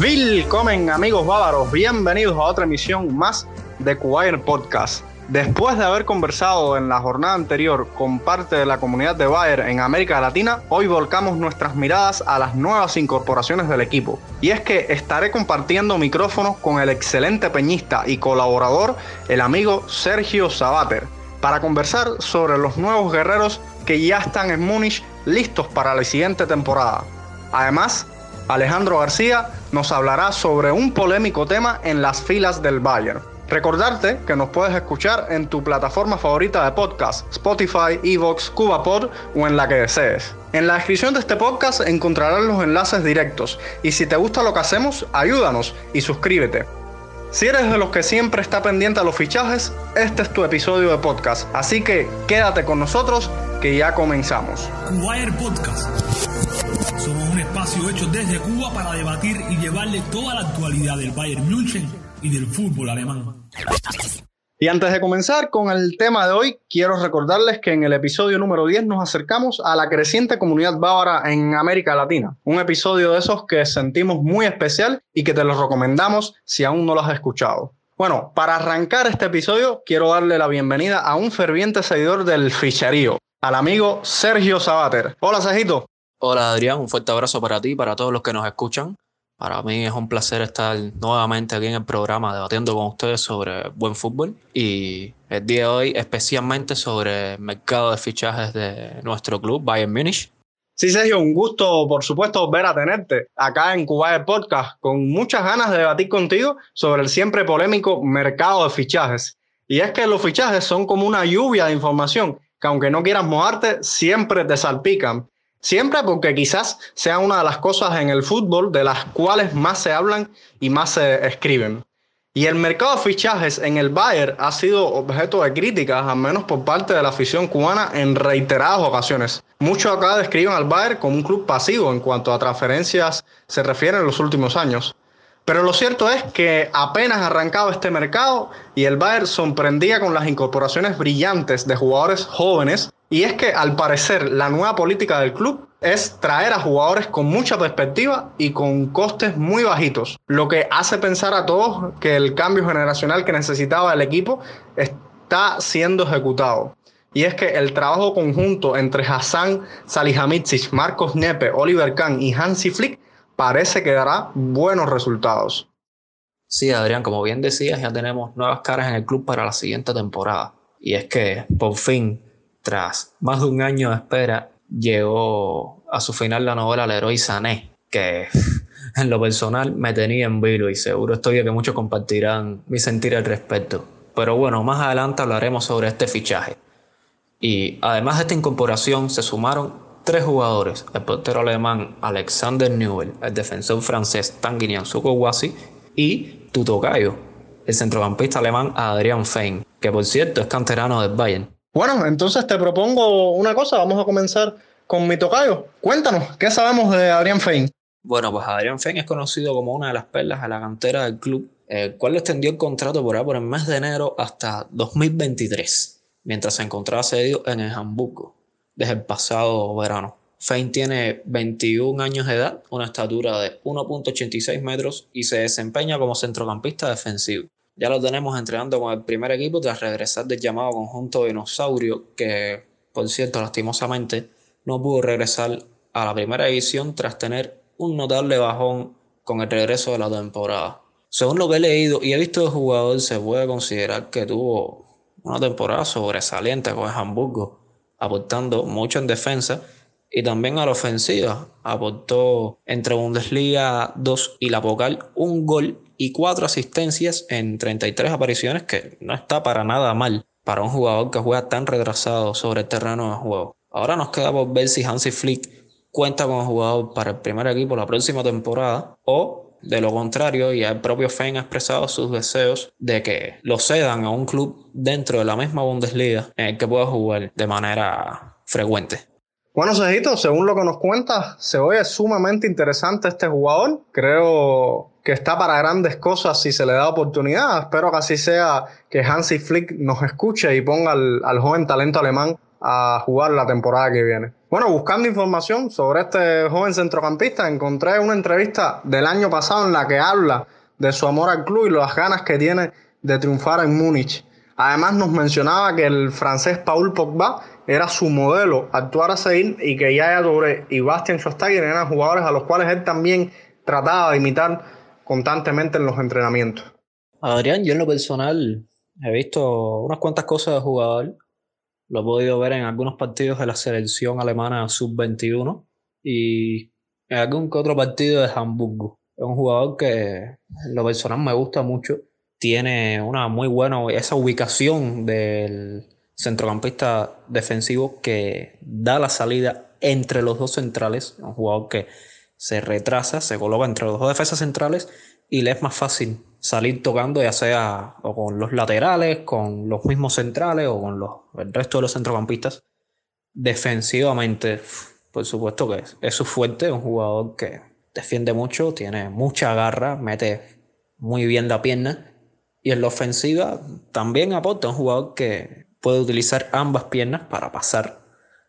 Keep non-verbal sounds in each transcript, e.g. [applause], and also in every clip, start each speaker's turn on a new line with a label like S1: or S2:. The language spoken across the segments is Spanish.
S1: Willkommen amigos bávaros, bienvenidos a otra emisión más de Wire Podcast. Después de haber conversado en la jornada anterior con parte de la comunidad de Bayer en América Latina, hoy volcamos nuestras miradas a las nuevas incorporaciones del equipo. Y es que estaré compartiendo micrófonos con el excelente peñista y colaborador, el amigo Sergio Sabater, para conversar sobre los nuevos guerreros que ya están en Múnich listos para la siguiente temporada. Además, Alejandro García nos hablará sobre un polémico tema en las filas del Bayern. Recordarte que nos puedes escuchar en tu plataforma favorita de podcast, Spotify, Evox, CubaPod o en la que desees. En la descripción de este podcast encontrarás los enlaces directos y si te gusta lo que hacemos, ayúdanos y suscríbete. Si eres de los que siempre está pendiente a los fichajes, este es tu episodio de podcast, así que quédate con nosotros que ya comenzamos.
S2: Hecho desde Cuba para debatir y llevarle toda la actualidad del Bayern München y del fútbol alemán.
S1: Y antes de comenzar con el tema de hoy, quiero recordarles que en el episodio número 10 nos acercamos a la creciente comunidad bávara en América Latina. Un episodio de esos que sentimos muy especial y que te lo recomendamos si aún no lo has escuchado. Bueno, para arrancar este episodio, quiero darle la bienvenida a un ferviente seguidor del ficherío, al amigo Sergio Sabater. Hola, Sergito.
S3: Hola, Adrián. Un fuerte abrazo para ti y para todos los que nos escuchan. Para mí es un placer estar nuevamente aquí en el programa debatiendo con ustedes sobre buen fútbol y el día de hoy especialmente sobre el mercado de fichajes de nuestro club Bayern Múnich.
S1: Sí, Sergio, un gusto, por supuesto, volver a tenerte acá en Cuba de Podcast, con muchas ganas de debatir contigo sobre el siempre polémico mercado de fichajes. Y es que los fichajes son como una lluvia de información que aunque no quieras mojarte, siempre te salpican. Siempre porque quizás sea una de las cosas en el fútbol de las cuales más se hablan y más se escriben. Y el mercado de fichajes en el Bayern ha sido objeto de críticas, al menos por parte de la afición cubana, en reiteradas ocasiones. Muchos acá describen al Bayern como un club pasivo en cuanto a transferencias se refiere en los últimos años. Pero lo cierto es que apenas arrancado este mercado y el Bayern sorprendía con las incorporaciones brillantes de jugadores jóvenes y es que al parecer la nueva política del club es traer a jugadores con mucha perspectiva y con costes muy bajitos, lo que hace pensar a todos que el cambio generacional que necesitaba el equipo está siendo ejecutado. Y es que el trabajo conjunto entre Hassan Salihamidzic, Marcos Nepe, Oliver Kahn y Hansi Flick parece que dará buenos resultados.
S3: Sí, Adrián, como bien decías, ya tenemos nuevas caras en el club para la siguiente temporada. Y es que por fin tras más de un año de espera, llegó a su final la novela Leroy Sané, que [laughs] en lo personal me tenía en vilo y seguro estoy de que muchos compartirán mi sentir al respecto. Pero bueno, más adelante hablaremos sobre este fichaje. Y además de esta incorporación se sumaron tres jugadores, el portero alemán Alexander Newell, el defensor francés Tanguy Sukowasi y Tutokayo, el centrocampista alemán Adrian Fein, que por cierto es canterano del Bayern.
S1: Bueno, entonces te propongo una cosa, vamos a comenzar con mi tocayo. Cuéntanos, ¿qué sabemos de Adrián Fein?
S3: Bueno, pues Adrián Fein es conocido como una de las perlas a la cantera del club, el cual le extendió el contrato por ahí por el mes de enero hasta 2023, mientras se encontraba cedido en el Hamburgo desde el pasado verano. Fein tiene 21 años de edad, una estatura de 1.86 metros y se desempeña como centrocampista defensivo. Ya lo tenemos entrenando con el primer equipo tras regresar del llamado conjunto dinosaurio, que por cierto, lastimosamente, no pudo regresar a la primera división tras tener un notable bajón con el regreso de la temporada. Según lo que he leído y he visto del jugador, se puede considerar que tuvo una temporada sobresaliente con el Hamburgo, aportando mucho en defensa y también a la ofensiva. Aportó entre Bundesliga 2 y la Pocal un gol y cuatro asistencias en 33 apariciones, que no está para nada mal para un jugador que juega tan retrasado sobre el terreno de juego. Ahora nos queda por ver si Hansi Flick cuenta el jugador para el primer equipo la próxima temporada o de lo contrario, ya el propio Fein ha expresado sus deseos de que lo cedan a un club dentro de la misma Bundesliga en el que pueda jugar de manera frecuente.
S1: Bueno, Cejito, según lo que nos cuenta, se oye sumamente interesante este jugador. Creo que está para grandes cosas si se le da oportunidad. Espero que así sea, que Hansi Flick nos escuche y ponga al, joven talento alemán a jugar la temporada que viene. Bueno, buscando información sobre este joven centrocampista, encontré una entrevista del año pasado en la que habla de su amor al club y las ganas que tiene de triunfar en Múnich. Además nos mencionaba que el francés Paul Pogba era su modelo actuar a seguir y que Yaya Touré y Bastian Schweinsteiger eran jugadores a los cuales él también trataba de imitar constantemente en los entrenamientos.
S3: Adrián, yo en lo personal he visto unas cuantas cosas de jugador. Lo he podido ver en algunos partidos de la selección alemana sub-21 y en algún que otro partido de Hamburgo. Es un jugador que lo personal me gusta mucho. Tiene una muy buena, esa ubicación del centrocampista defensivo que da la salida entre los dos centrales. Un jugador que se retrasa, se coloca entre los dos defensas centrales y le es más fácil salir tocando, ya sea o con los laterales, con los mismos centrales o con los, el resto de los centrocampistas. Defensivamente, por supuesto que es, su fuerte, un jugador que defiende mucho, tiene mucha garra, mete muy bien la pierna. Y en la ofensiva también aporta un jugador que puede utilizar ambas piernas para pasar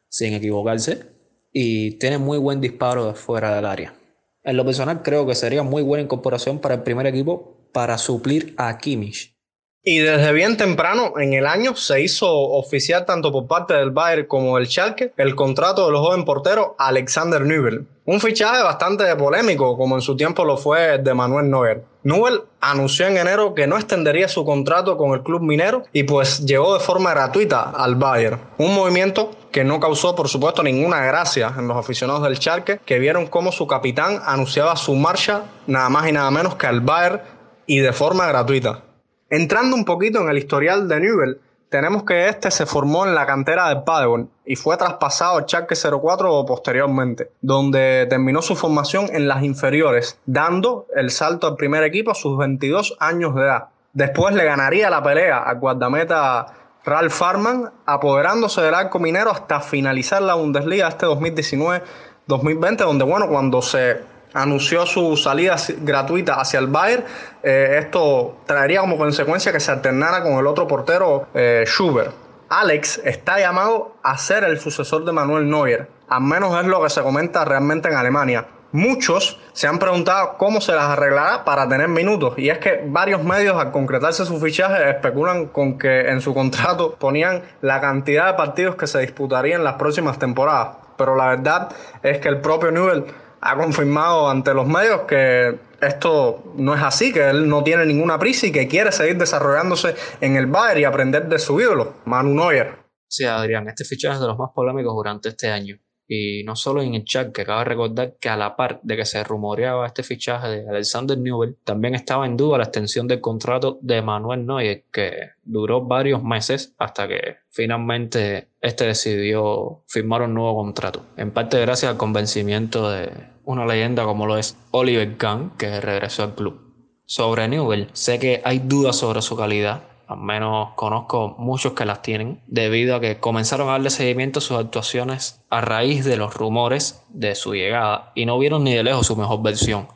S3: sin equivocarse y tiene muy buen disparo de fuera del área. En lo personal creo que sería muy buena incorporación para el primer equipo para suplir a Kimmich.
S1: Y desde bien temprano en el año se hizo oficial tanto por parte del Bayern como del Schalke el contrato del joven portero Alexander Nübel. Un fichaje bastante polémico como en su tiempo lo fue de Manuel Neuer. Nubel anunció en enero que no extendería su contrato con el club minero y pues llegó de forma gratuita al Bayern. Un movimiento que no causó por supuesto ninguna gracia en los aficionados del Schalke que vieron cómo su capitán anunciaba su marcha nada más y nada menos que al Bayern y de forma gratuita. Entrando un poquito en el historial de Newell, tenemos que este se formó en la cantera de Paderborn y fue traspasado al Schalke 04 posteriormente, donde terminó su formación en las inferiores, dando el salto al primer equipo a sus 22 años de edad. Después le ganaría la pelea al guardameta Ralf Farman, apoderándose del arco minero hasta finalizar la Bundesliga este 2019-2020, donde bueno, cuando se anunció su salida gratuita hacia el Bayern, eh, esto traería como consecuencia que se alternara con el otro portero eh, Schubert. Alex está llamado a ser el sucesor de Manuel Neuer, al menos es lo que se comenta realmente en Alemania. Muchos se han preguntado cómo se las arreglará para tener minutos y es que varios medios al concretarse su fichaje especulan con que en su contrato ponían la cantidad de partidos que se disputarían las próximas temporadas, pero la verdad es que el propio Newell ha confirmado ante los medios que esto no es así, que él no tiene ninguna prisa y que quiere seguir desarrollándose en el Bayern y aprender de su ídolo, Manu Neuer.
S3: Sí, Adrián, este fichaje es de los más polémicos durante este año. Y no solo en el chat, que acaba de recordar que a la par de que se rumoreaba este fichaje de Alexander Newell, también estaba en duda la extensión del contrato de Manuel Neuer, que duró varios meses hasta que finalmente este decidió firmar un nuevo contrato. En parte gracias al convencimiento de una leyenda como lo es Oliver Kahn, que regresó al club. Sobre Newell, sé que hay dudas sobre su calidad, al menos conozco muchos que las tienen, debido a que comenzaron a darle seguimiento a sus actuaciones a raíz de los rumores de su llegada y no vieron ni de lejos su mejor versión.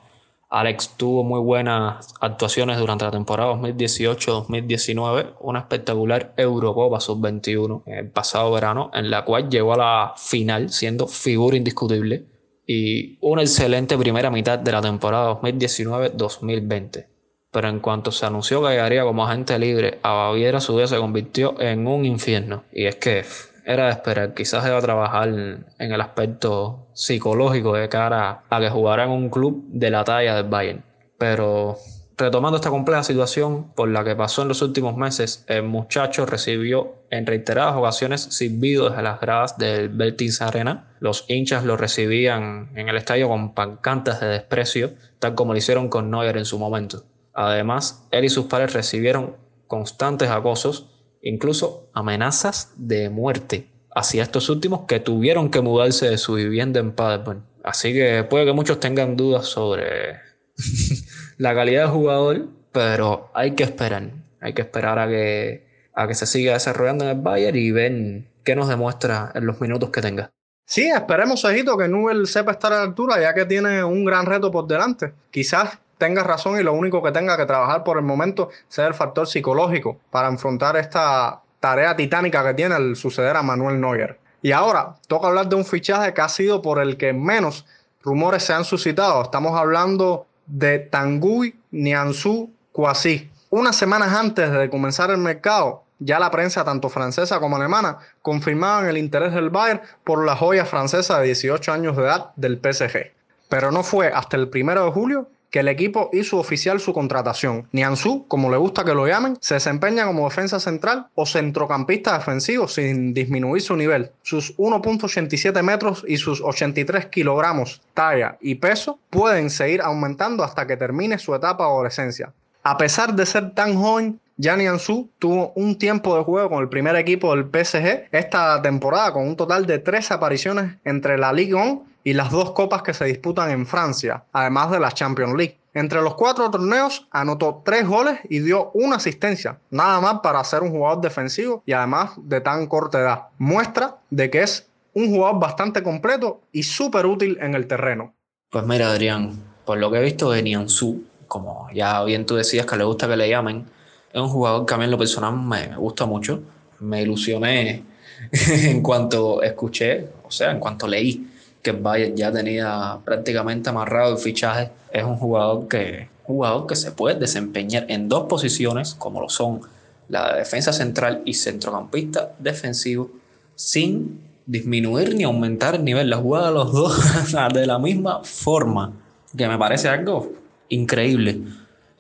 S3: Alex tuvo muy buenas actuaciones durante la temporada 2018-2019, una espectacular Eurocopa sub-21 el pasado verano, en la cual llegó a la final siendo figura indiscutible y una excelente primera mitad de la temporada 2019-2020 pero en cuanto se anunció que llegaría como agente libre a Baviera, su vida se convirtió en un infierno. Y es que era de esperar, quizás iba a trabajar en el aspecto psicológico de cara a que jugara en un club de la talla del Bayern. Pero retomando esta compleja situación por la que pasó en los últimos meses, el muchacho recibió en reiteradas ocasiones silbidos desde las gradas del Beltins Arena. Los hinchas lo recibían en el estadio con pancantas de desprecio, tal como lo hicieron con Neuer en su momento. Además, él y sus padres recibieron constantes acosos, incluso amenazas de muerte hacia estos últimos que tuvieron que mudarse de su vivienda en Paderborn. Así que puede que muchos tengan dudas sobre [laughs] la calidad del jugador, pero hay que esperar. Hay que esperar a que, a que se siga desarrollando en el Bayern y ver qué nos demuestra en los minutos que tenga.
S1: Sí, esperemos, Ejito, que Nubel sepa estar a la altura, ya que tiene un gran reto por delante. Quizás tenga razón y lo único que tenga que trabajar por el momento sea el factor psicológico para enfrentar esta tarea titánica que tiene al suceder a Manuel Neuer. Y ahora toca hablar de un fichaje que ha sido por el que menos rumores se han suscitado. Estamos hablando de Tanguy Nianzou Kouassi. Unas semanas antes de comenzar el mercado, ya la prensa, tanto francesa como alemana, confirmaban el interés del Bayern por la joya francesa de 18 años de edad del PSG. Pero no fue hasta el primero de julio que el equipo hizo oficial su contratación. Nianzú, como le gusta que lo llamen, se desempeña como defensa central o centrocampista defensivo sin disminuir su nivel. Sus 1.87 metros y sus 83 kilogramos talla y peso pueden seguir aumentando hasta que termine su etapa de adolescencia. A pesar de ser tan joven, Gianni Ansu tuvo un tiempo de juego con el primer equipo del PSG esta temporada con un total de tres apariciones entre la Ligue 1 y las dos copas que se disputan en Francia, además de la Champions League. Entre los cuatro torneos anotó tres goles y dio una asistencia, nada más para ser un jugador defensivo y además de tan corta edad. Muestra de que es un jugador bastante completo y súper útil en el terreno.
S3: Pues mira, Adrián, por lo que he visto de Nianzú, como ya bien tú decías que le gusta que le llamen, es un jugador que a mí en lo personal me gusta mucho. Me ilusioné [laughs] en cuanto escuché, o sea, en cuanto leí que Bayern ya tenía prácticamente amarrado el fichaje. Es un jugador que, jugador que se puede desempeñar en dos posiciones, como lo son la defensa central y centrocampista defensivo, sin disminuir ni aumentar el nivel. La jugada de los dos [laughs] de la misma forma, que me parece algo increíble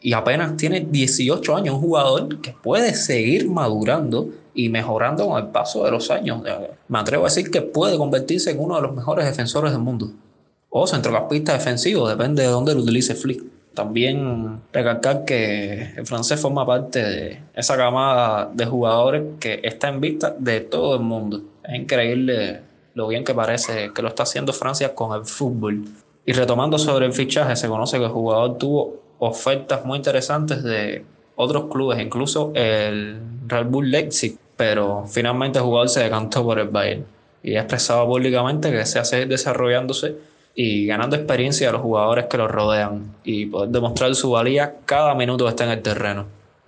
S3: y apenas tiene 18 años, un jugador que puede seguir madurando y mejorando con el paso de los años. Me atrevo a decir que puede convertirse en uno de los mejores defensores del mundo. O centrocampista defensivo, depende de dónde lo utilice Flick. También recalcar que el francés forma parte de esa camada de jugadores que está en vista de todo el mundo. Es increíble lo bien que parece que lo está haciendo Francia con el fútbol. Y retomando sobre el fichaje, se conoce que el jugador tuvo ofertas muy interesantes de otros clubes, incluso el Red Bull Leipzig, pero finalmente el jugador se decantó por el Bayern y ha expresado públicamente que se hace desarrollándose y ganando experiencia a los jugadores que lo rodean y poder demostrar su valía cada minuto que está en el terreno.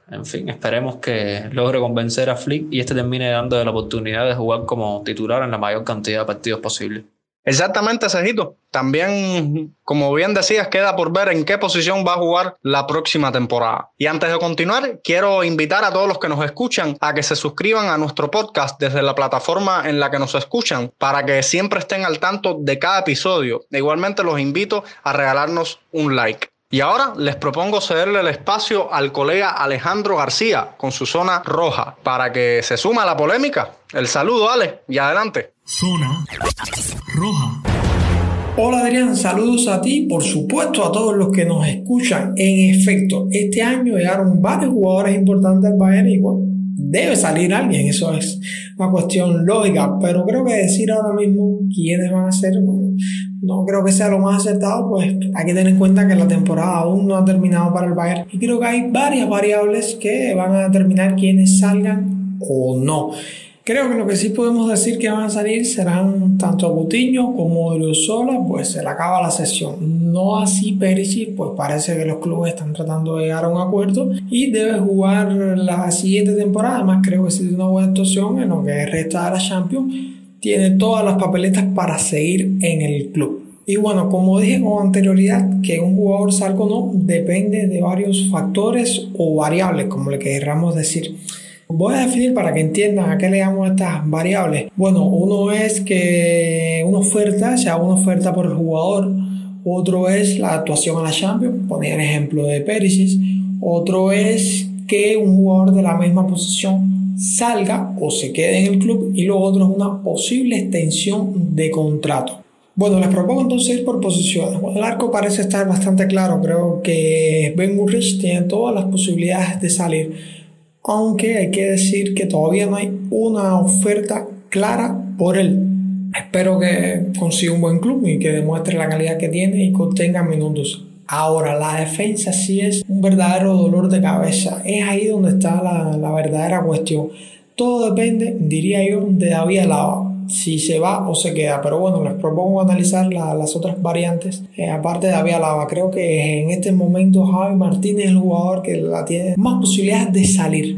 S3: En fin, esperemos que logre convencer a Flick y este termine dando la oportunidad de jugar como titular en la mayor cantidad de partidos posible.
S1: Exactamente, Cejito. También, como bien decías, queda por ver en qué posición va a jugar la próxima temporada. Y antes de continuar, quiero invitar a todos los que nos escuchan a que se suscriban a nuestro podcast desde la plataforma en la que nos escuchan para que siempre estén al tanto de cada episodio. igualmente los invito a regalarnos un like. Y ahora les propongo cederle el espacio al colega Alejandro García con su zona roja para que se suma a la polémica. El saludo, Ale, y adelante.
S2: Zona roja.
S4: Hola Adrián, saludos a ti, por supuesto a todos los que nos escuchan. En efecto, este año llegaron varios jugadores importantes al Bayern y bueno, debe salir alguien, eso es una cuestión lógica, pero creo que decir ahora mismo quiénes van a ser, bueno, no creo que sea lo más acertado, pues hay que tener en cuenta que la temporada aún no ha terminado para el Bayern y creo que hay varias variables que van a determinar quiénes salgan o no. Creo que lo que sí podemos decir que van a salir serán tanto Gutiño como Sola, pues se le acaba la sesión. No así Perisic, pues parece que los clubes están tratando de llegar a un acuerdo y debe jugar la siguiente temporada. Además, creo que si es una buena actuación en lo que resta de la Champions, tiene todas las papeletas para seguir en el club. Y bueno, como dije con anterioridad, que un jugador salga o no depende de varios factores o variables, como le queramos decir. Voy a definir para que entiendan a qué le llamo estas variables. Bueno, uno es que una oferta sea una oferta por el jugador, otro es la actuación a la Champions, ponía el ejemplo de Perisic, otro es que un jugador de la misma posición salga o se quede en el club y lo otro es una posible extensión de contrato. Bueno, les propongo entonces ir por posiciones. El arco parece estar bastante claro. Creo que Ben Murrich tiene todas las posibilidades de salir aunque hay que decir que todavía no hay una oferta clara por él. Espero que consiga un buen club y que demuestre la calidad que tiene y que obtenga minutos. Ahora, la defensa sí es un verdadero dolor de cabeza. Es ahí donde está la, la verdadera cuestión. Todo depende, diría yo, de David Alaba si se va o se queda. Pero bueno, les propongo analizar las otras variantes. Eh, aparte de David Alaba, creo que en este momento Javi Martínez es el jugador que la tiene más posibilidades de salir.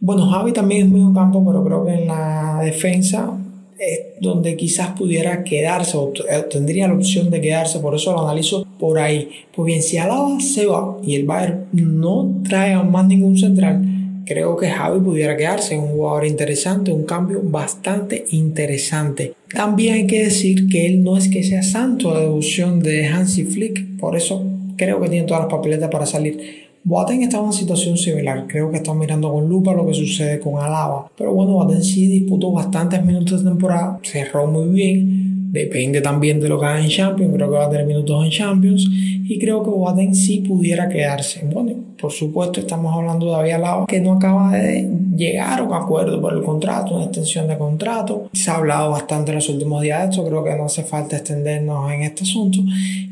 S4: Bueno, Javi también es medio campo, pero creo que en la defensa es donde quizás pudiera quedarse o eh, tendría la opción de quedarse, por eso lo analizo por ahí. Pues bien, si Alaba se va y el Bayern no trae más ningún central, creo que Javi pudiera quedarse, un jugador interesante, un cambio bastante interesante. También hay que decir que él no es que sea santo de devoción de Hansi Flick, por eso creo que tiene todas las papeletas para salir. Boateng está en una situación similar, creo que están mirando con lupa lo que sucede con Alaba, pero bueno, Boateng sí disputó bastantes minutos de temporada, cerró muy bien, depende también de lo que haga en Champions, creo que va a tener minutos en Champions y creo que Boateng sí pudiera quedarse. Bueno, por supuesto estamos hablando de David Alaba que no acaba de llegar a un acuerdo por el contrato, una extensión de contrato. Se ha hablado bastante en los últimos días de esto, creo que no hace falta extendernos en este asunto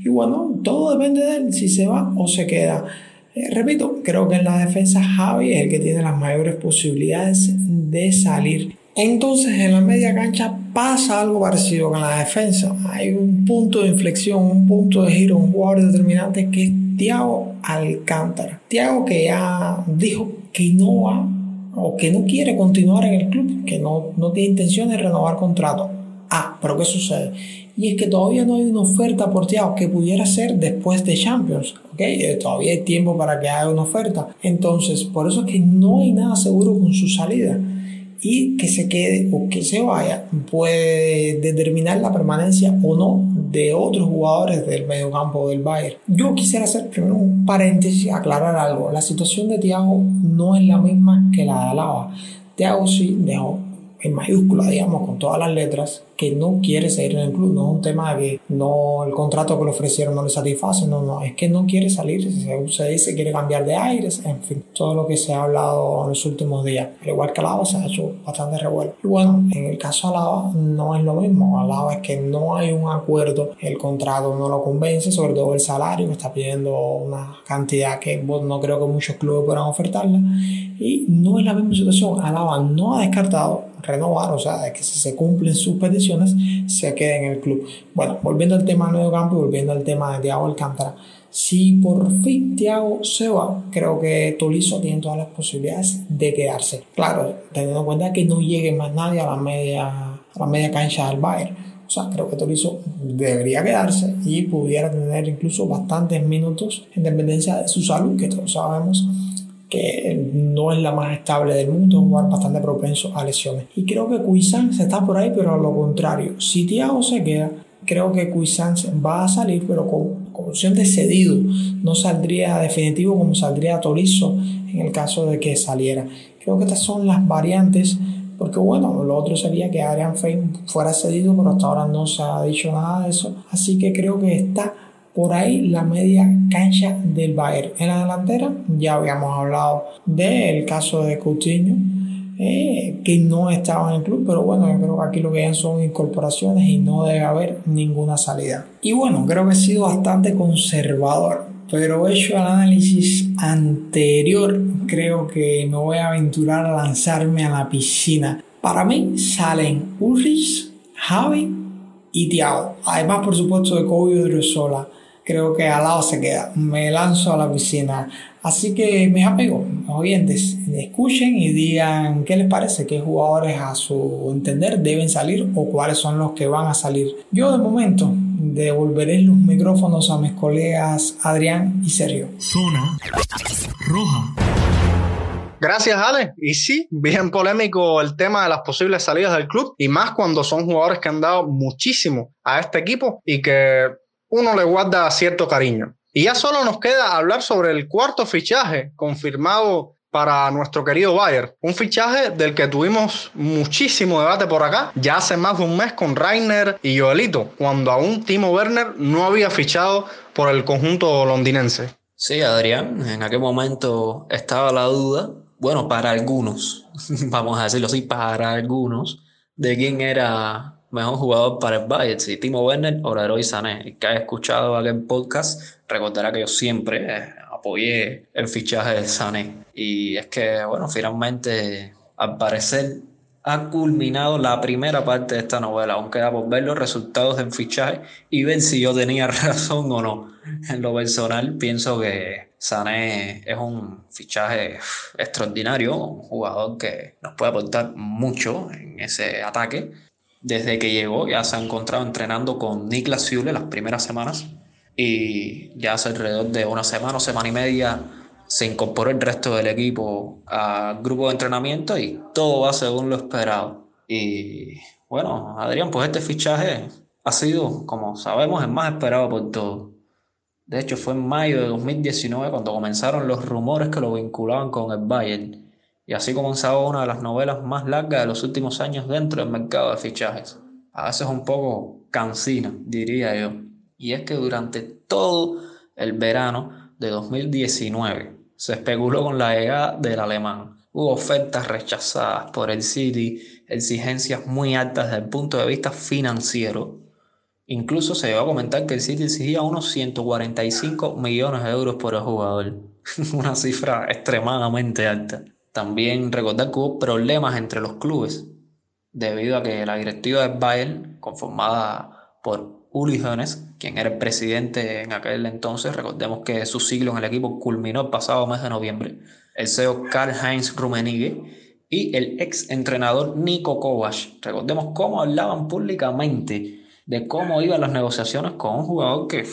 S4: y bueno, todo depende de él, si se va o se queda. Eh, repito, creo que en la defensa Javi es el que tiene las mayores posibilidades de salir. Entonces en la media cancha pasa algo parecido con la defensa. Hay un punto de inflexión, un punto de giro, un jugador determinante que es Thiago Alcántara. Thiago que ya dijo que no va o que no quiere continuar en el club, que no, no tiene intención de renovar contrato. Ah, pero ¿qué sucede? y es que todavía no hay una oferta por Thiago que pudiera ser después de Champions, ¿ok? Eh, todavía hay tiempo para que haya una oferta. Entonces, por eso es que no hay nada seguro con su salida y que se quede o que se vaya puede determinar la permanencia o no de otros jugadores del mediocampo del Bayern. Yo quisiera hacer primero un paréntesis, aclarar algo. La situación de Thiago no es la misma que la de Alaba. Thiago sí dejó en mayúscula, digamos, con todas las letras, que no quiere seguir en el club. No es un tema de que no, el contrato que le ofrecieron no le satisface, no, no, es que no quiere salir, se dice, quiere cambiar de aires, en fin, todo lo que se ha hablado en los últimos días. Al igual que Alaba se ha hecho bastante revuelo. Y bueno, en el caso de Alaba no es lo mismo. Alaba es que no hay un acuerdo, el contrato no lo convence, sobre todo el salario, que está pidiendo una cantidad que no creo que muchos clubes puedan ofertarla. Y no es la misma situación. Alaba no ha descartado renovar, o sea, de que si se cumplen sus peticiones, se quede en el club. Bueno, volviendo al tema del medio campo y volviendo al tema de Thiago Alcántara, si por fin Thiago se va, creo que Tolizo tiene todas las posibilidades de quedarse. Claro, teniendo en cuenta que no llegue más nadie a la media, a la media cancha del Bayern. O sea, creo que Tolizo debería quedarse y pudiera tener incluso bastantes minutos en dependencia de su salud, que todos sabemos que no es la más estable del mundo, es un jugador bastante propenso a lesiones. Y creo que Cuisance está por ahí, pero a lo contrario. Si Thiago se queda, creo que Cuisance va a salir, pero con, opción de cedido. No saldría definitivo como saldría Torizo en el caso de que saliera. Creo que estas son las variantes, porque bueno, lo otro sería que Adrian Fein fuera cedido, pero hasta ahora no se ha dicho nada de eso. Así que creo que está por ahí la media cancha del Bayern. En la delantera ya habíamos hablado del caso de Coutinho, eh, que no estaba en el club, pero bueno, yo creo que aquí lo que hay son incorporaciones y no debe haber ninguna salida. Y bueno, creo que he sido bastante conservador, pero hecho el análisis anterior, creo que me voy a aventurar a lanzarme a la piscina. Para mí salen Ulrich, Javi y Thiago. Además, por supuesto, de Kobe sola creo que al lado se queda. Me lanzo a la piscina. Así que mis amigos, oyentes, escuchen y digan qué les parece, qué jugadores a su entender deben salir o cuáles son los que van a salir. Yo de momento devolveré los micrófonos a mis colegas Adrián y Sergio.
S2: Zona roja.
S1: Gracias, Ale. Y sí, bien polémico el tema de las posibles salidas del club, y más cuando son jugadores que han dado muchísimo a este equipo y que uno le guarda cierto cariño. Y ya solo nos queda hablar sobre el cuarto fichaje confirmado para nuestro querido Bayern. Un fichaje del que tuvimos muchísimo debate por acá, ya hace más de un mes con Rainer y Joelito, cuando aún Timo Werner no había fichado por el conjunto londinense.
S3: Sí, Adrián, en aquel momento estaba la duda, bueno, para algunos, [laughs] vamos a decirlo así, para algunos, de quién era mejor jugador para el Bayern, si Timo Werner o Leroy Sané. El que haya escuchado aquel podcast recordará que yo siempre eh, apoyé el fichaje de Sané. Y es que, bueno, finalmente, al parecer, ha culminado la primera parte de esta novela. Aún queda por ver los resultados del fichaje y ver si yo tenía [laughs] razón o no. En lo personal, pienso que Sané es un fichaje extraordinario, un jugador que nos puede aportar mucho en ese ataque. Desde que llegó ya se ha encontrado entrenando con Niklas Süle las primeras semanas y ya hace alrededor de una semana o semana y media se incorporó el resto del equipo al grupo de entrenamiento y todo va según lo esperado. Y bueno, Adrián, pues este fichaje ha sido, como sabemos, el más esperado por todos. De hecho, fue en mayo de 2019 cuando comenzaron los rumores que lo vinculaban con el Bayern. Y así comenzaba una de las novelas más largas de los últimos años dentro del mercado de fichajes. A veces un poco cansina, diría yo. Y es que durante todo el verano de 2019 se especuló con la llegada del alemán. Hubo ofertas rechazadas por el City, exigencias muy altas desde el punto de vista financiero. Incluso se llegó a comentar que el City exigía unos 145 millones de euros por el jugador. [laughs] Una cifra extremadamente alta. También recordar que hubo problemas entre los clubes debido a que la directiva del Bayern, conformada por Uli Hoeneß, quien era el presidente en aquel entonces, recordemos que su siglo en el equipo culminó el pasado mes de noviembre, el CEO Karl-Heinz Rummenigge y el ex entrenador Nico Kovac. Recordemos cómo hablaban públicamente de cómo iban las negociaciones con un jugador que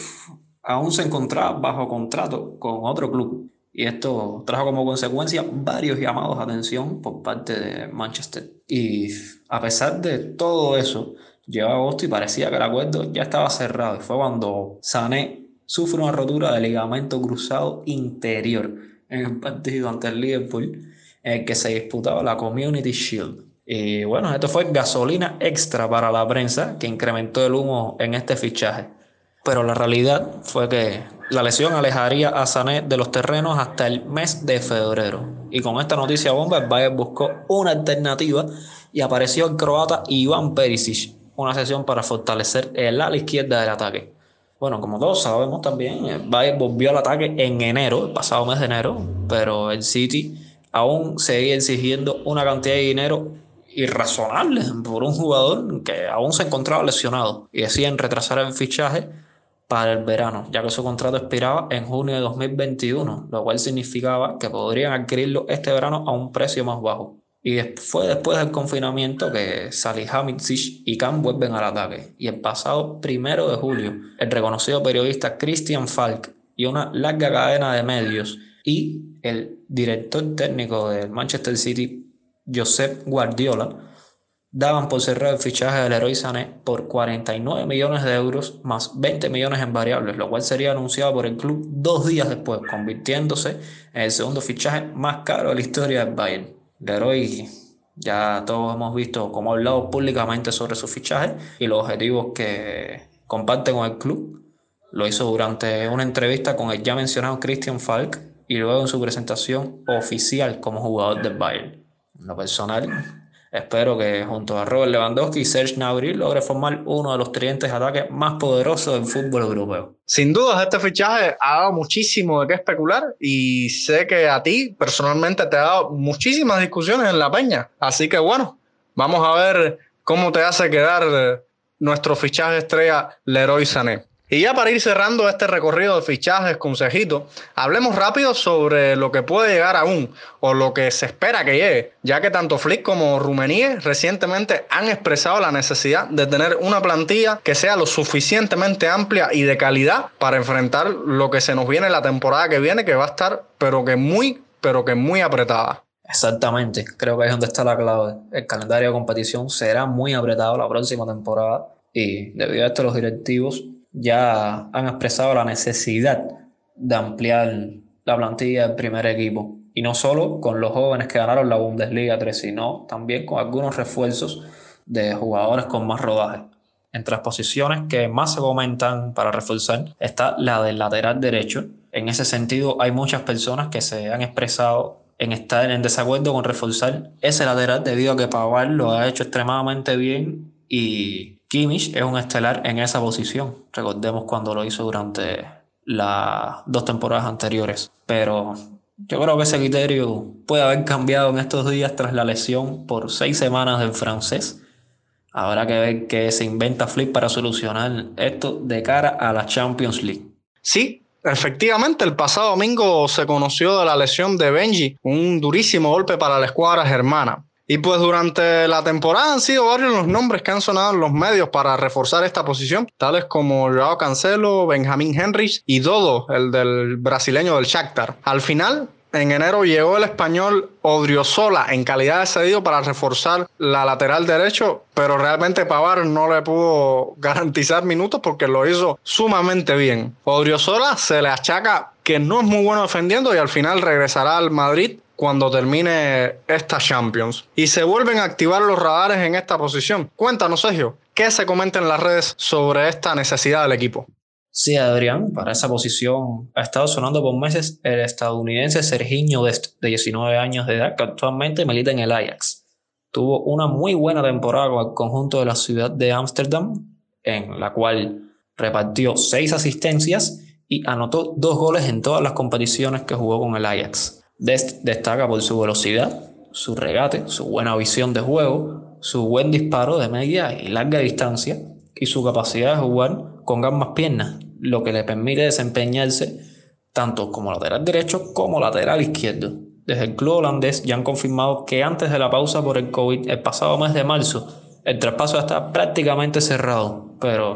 S3: aún se encontraba bajo contrato con otro club. Y esto trajo como consecuencia varios llamados a atención por parte de Manchester. Y a pesar de todo eso, Llegó agosto y parecía que el acuerdo ya estaba cerrado. Y fue cuando Sané sufre una rotura de ligamento cruzado interior en el partido ante el Liverpool, en el que se disputaba la Community Shield. Y bueno, esto fue gasolina extra para la prensa que incrementó el humo en este fichaje. Pero la realidad fue que la lesión alejaría a Sané de los terrenos hasta el mes de febrero. Y con esta noticia bomba, el buscó una alternativa y apareció el croata Iván Perisic, una sesión para fortalecer el ala izquierda del ataque. Bueno, como todos sabemos también, el volvió al ataque en enero, el pasado mes de enero, pero el City aún seguía exigiendo una cantidad de dinero irrazonable por un jugador que aún se encontraba lesionado y decían retrasar el fichaje para el verano, ya que su contrato expiraba en junio de 2021, lo cual significaba que podrían adquirirlo este verano a un precio más bajo. Y fue después del confinamiento que Salihamidzic y Khan vuelven al ataque. Y el pasado primero de julio, el reconocido periodista Christian Falk y una larga cadena de medios y el director técnico del Manchester City, Josep Guardiola, daban por cerrar el fichaje del héroe Sané por 49 millones de euros más 20 millones en variables, lo cual sería anunciado por el club dos días después, convirtiéndose en el segundo fichaje más caro de la historia del Bayern. Leroy, ya todos hemos visto cómo ha hablado públicamente sobre su fichaje y los objetivos que comparte con el club. Lo hizo durante una entrevista con el ya mencionado Christian Falk y luego en su presentación oficial como jugador del Bayern. En lo personal, Espero que junto a Robert Lewandowski y Serge Gnabry logre formar uno de los tridentes de ataque más poderosos del fútbol europeo.
S1: Sin duda, este fichaje ha dado muchísimo de qué especular y sé que a ti personalmente te ha dado muchísimas discusiones en la peña. Así que bueno, vamos a ver cómo te hace quedar nuestro fichaje estrella Leroy Sané. Y ya para ir cerrando este recorrido de fichajes, consejitos, hablemos rápido sobre lo que puede llegar aún o lo que se espera que llegue, ya que tanto Flick como Rummenigge recientemente han expresado la necesidad de tener una plantilla que sea lo suficientemente amplia y de calidad para enfrentar lo que se nos viene la temporada que viene, que va a estar pero que muy, pero que muy apretada.
S3: Exactamente, creo que ahí es donde está la clave. El calendario de competición será muy apretado la próxima temporada y debido a esto los directivos ya han expresado la necesidad de ampliar la plantilla del primer equipo. Y no solo con los jóvenes que ganaron la Bundesliga 3, sino también con algunos refuerzos de jugadores con más rodaje. Entre las posiciones que más se comentan para reforzar está la del lateral derecho. En ese sentido, hay muchas personas que se han expresado en estar en desacuerdo con reforzar ese lateral debido a que Pavard lo ha hecho extremadamente bien y Kimmich es un estelar en esa posición. Recordemos cuando lo hizo durante las dos temporadas anteriores. Pero yo creo que ese criterio puede haber cambiado en estos días tras la lesión por seis semanas del francés. Habrá que ver qué se inventa Flip para solucionar esto de cara a la Champions League.
S1: Sí, Efectivamente, el pasado domingo se conoció de la lesión de Benji, un durísimo golpe para la escuadra germana. Y pues durante la temporada han sido varios los nombres que han sonado en los medios para reforzar esta posición, tales como Joao Cancelo, Benjamín Henrich y Dodo, el del brasileño del Shakhtar. Al final, en enero llegó el español Odriozola en calidad de cedido para reforzar la lateral derecho, pero realmente Pavar no le pudo [laughs] garantizar minutos porque lo hizo sumamente bien. Odriozola se le achaca que no es muy bueno defendiendo y al final regresará al Madrid cuando termine esta Champions. Y se vuelven a activar los radares en esta posición. Cuéntanos, Sergio, ¿qué se comenta en las redes sobre esta necesidad del equipo?
S3: Sí, Adrián, para esa posición ha estado sonando por meses el estadounidense Serginho Dest, de 19 años de edad, que actualmente milita en el Ajax. Tuvo una muy buena temporada con el conjunto de la ciudad de Ámsterdam, en la cual repartió seis asistencias y anotó dos goles en todas las competiciones que jugó con el Ajax. Dest destaca por su velocidad, su regate, su buena visión de juego, su buen disparo de media y larga distancia y su capacidad de jugar con ambas piernas, lo que le permite desempeñarse tanto como lateral derecho como lateral izquierdo. Desde el club holandés ya han confirmado que antes de la pausa por el COVID el pasado mes de marzo, el traspaso está prácticamente cerrado, pero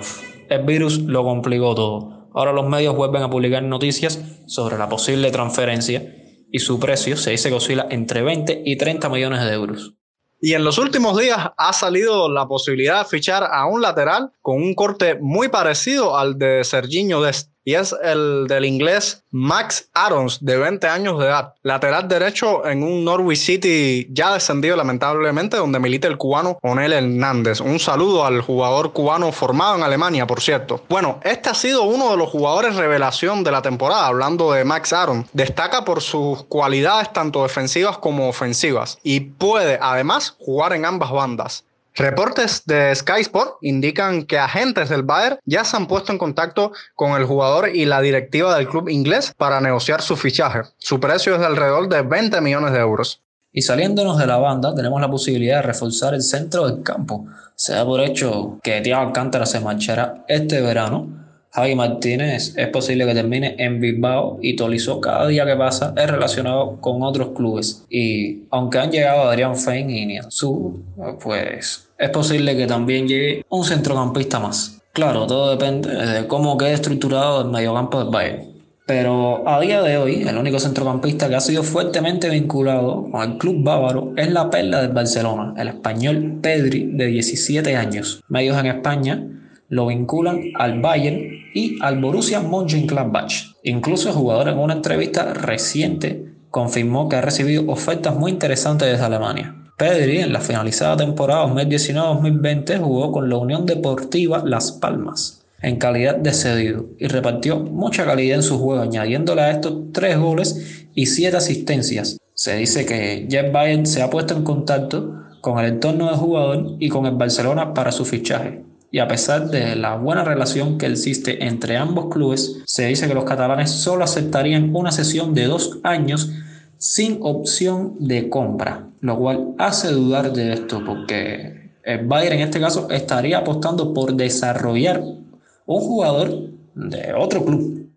S3: el virus lo complicó todo. Ahora los medios vuelven a publicar noticias sobre la posible transferencia y su precio se dice que oscila entre 20 y 30 millones de euros.
S1: Y en los últimos días ha salido la posibilidad de fichar a un lateral con un corte muy parecido al de Serginho Dest y es el del inglés Max Arons, de 20 años de edad, lateral derecho en un Norwich City ya descendido lamentablemente, donde milita el cubano Onel Hernández. Un saludo al jugador cubano formado en Alemania, por cierto. Bueno, este ha sido uno de los jugadores revelación de la temporada, hablando de Max Arons. Destaca por sus cualidades tanto defensivas como ofensivas y puede además jugar en ambas bandas. Reportes de Sky Sport indican que agentes del Bayern ya se han puesto en contacto con el jugador y la directiva del club inglés para negociar su fichaje. Su precio es de alrededor de 20 millones de euros.
S3: Y saliéndonos de la banda, tenemos la posibilidad de reforzar el centro del campo. Se da por hecho que Thiago Alcántara se marchará este verano Javi Martínez es posible que termine en Bilbao y Tolizo cada día que pasa es relacionado con otros clubes. Y aunque han llegado Adrián Fein y Nianzú, pues es posible que también llegue un centrocampista más. Claro, todo depende de cómo quede estructurado el mediocampo del Bayern. Pero a día de hoy, el único centrocampista que ha sido fuertemente vinculado con el club bávaro es la perla del Barcelona, el español Pedri, de 17 años. Medios en España lo vinculan al Bayern y al Borussia Mönchengladbach. Incluso el jugador en una entrevista reciente confirmó que ha recibido ofertas muy interesantes desde Alemania. Pedri en la finalizada temporada 2019-2020 jugó con la Unión Deportiva Las Palmas en calidad de cedido y repartió mucha calidad en su juego, añadiéndole a estos tres goles y siete asistencias. Se dice que Jeff Bayern se ha puesto en contacto con el entorno del jugador y con el Barcelona para su fichaje y a pesar de la buena relación que existe entre ambos clubes, se dice que los catalanes solo aceptarían una sesión de dos años sin opción de compra, lo cual hace dudar de esto porque el Bayern en este caso estaría apostando por desarrollar un jugador de otro club.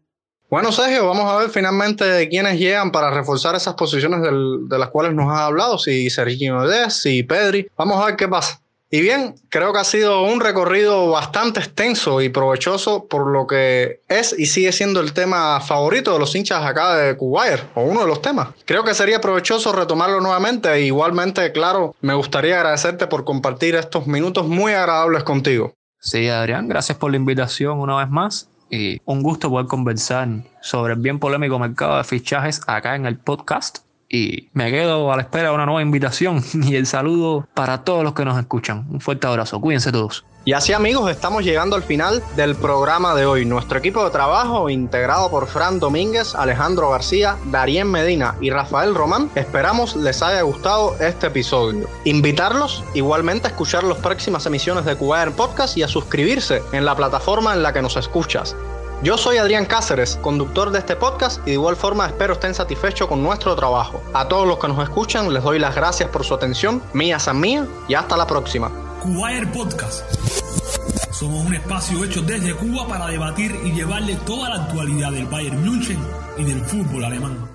S1: Bueno, Sergio, vamos a ver finalmente quiénes llegan para reforzar esas posiciones de las cuales nos has hablado, si Sergio Dez, si Pedri. Vamos a ver qué pasa. Y bien, creo que ha sido un recorrido bastante extenso y provechoso por lo que es y sigue siendo el tema favorito de los hinchas acá de Kuwait, o uno de los temas. Creo que sería provechoso retomarlo nuevamente e igualmente, claro, me gustaría agradecerte por compartir estos minutos muy agradables contigo.
S3: Sí, Adrián, gracias por la invitación una vez más y un gusto poder conversar sobre el bien polémico mercado de fichajes acá en el podcast y me quedo a la espera de una nueva invitación [laughs] y el saludo para todos los que nos escuchan. Un fuerte abrazo, cuídense todos.
S1: Y así amigos, estamos llegando al final del programa de hoy. Nuestro equipo de trabajo, integrado por Fran Domínguez, Alejandro García, Darien Medina y Rafael Román, esperamos les haya gustado este episodio. Invitarlos igualmente a escuchar las próximas emisiones de Cuba Podcast y a suscribirse en la plataforma en la que nos escuchas. Yo soy Adrián Cáceres, conductor de este podcast y de igual forma espero estén satisfechos con nuestro trabajo. A todos los que nos escuchan les doy las gracias por su atención, mías a mía y hasta la próxima.
S2: Podcast Somos un espacio hecho desde Cuba para debatir y llevarle toda la actualidad del Bayern München y del fútbol alemán.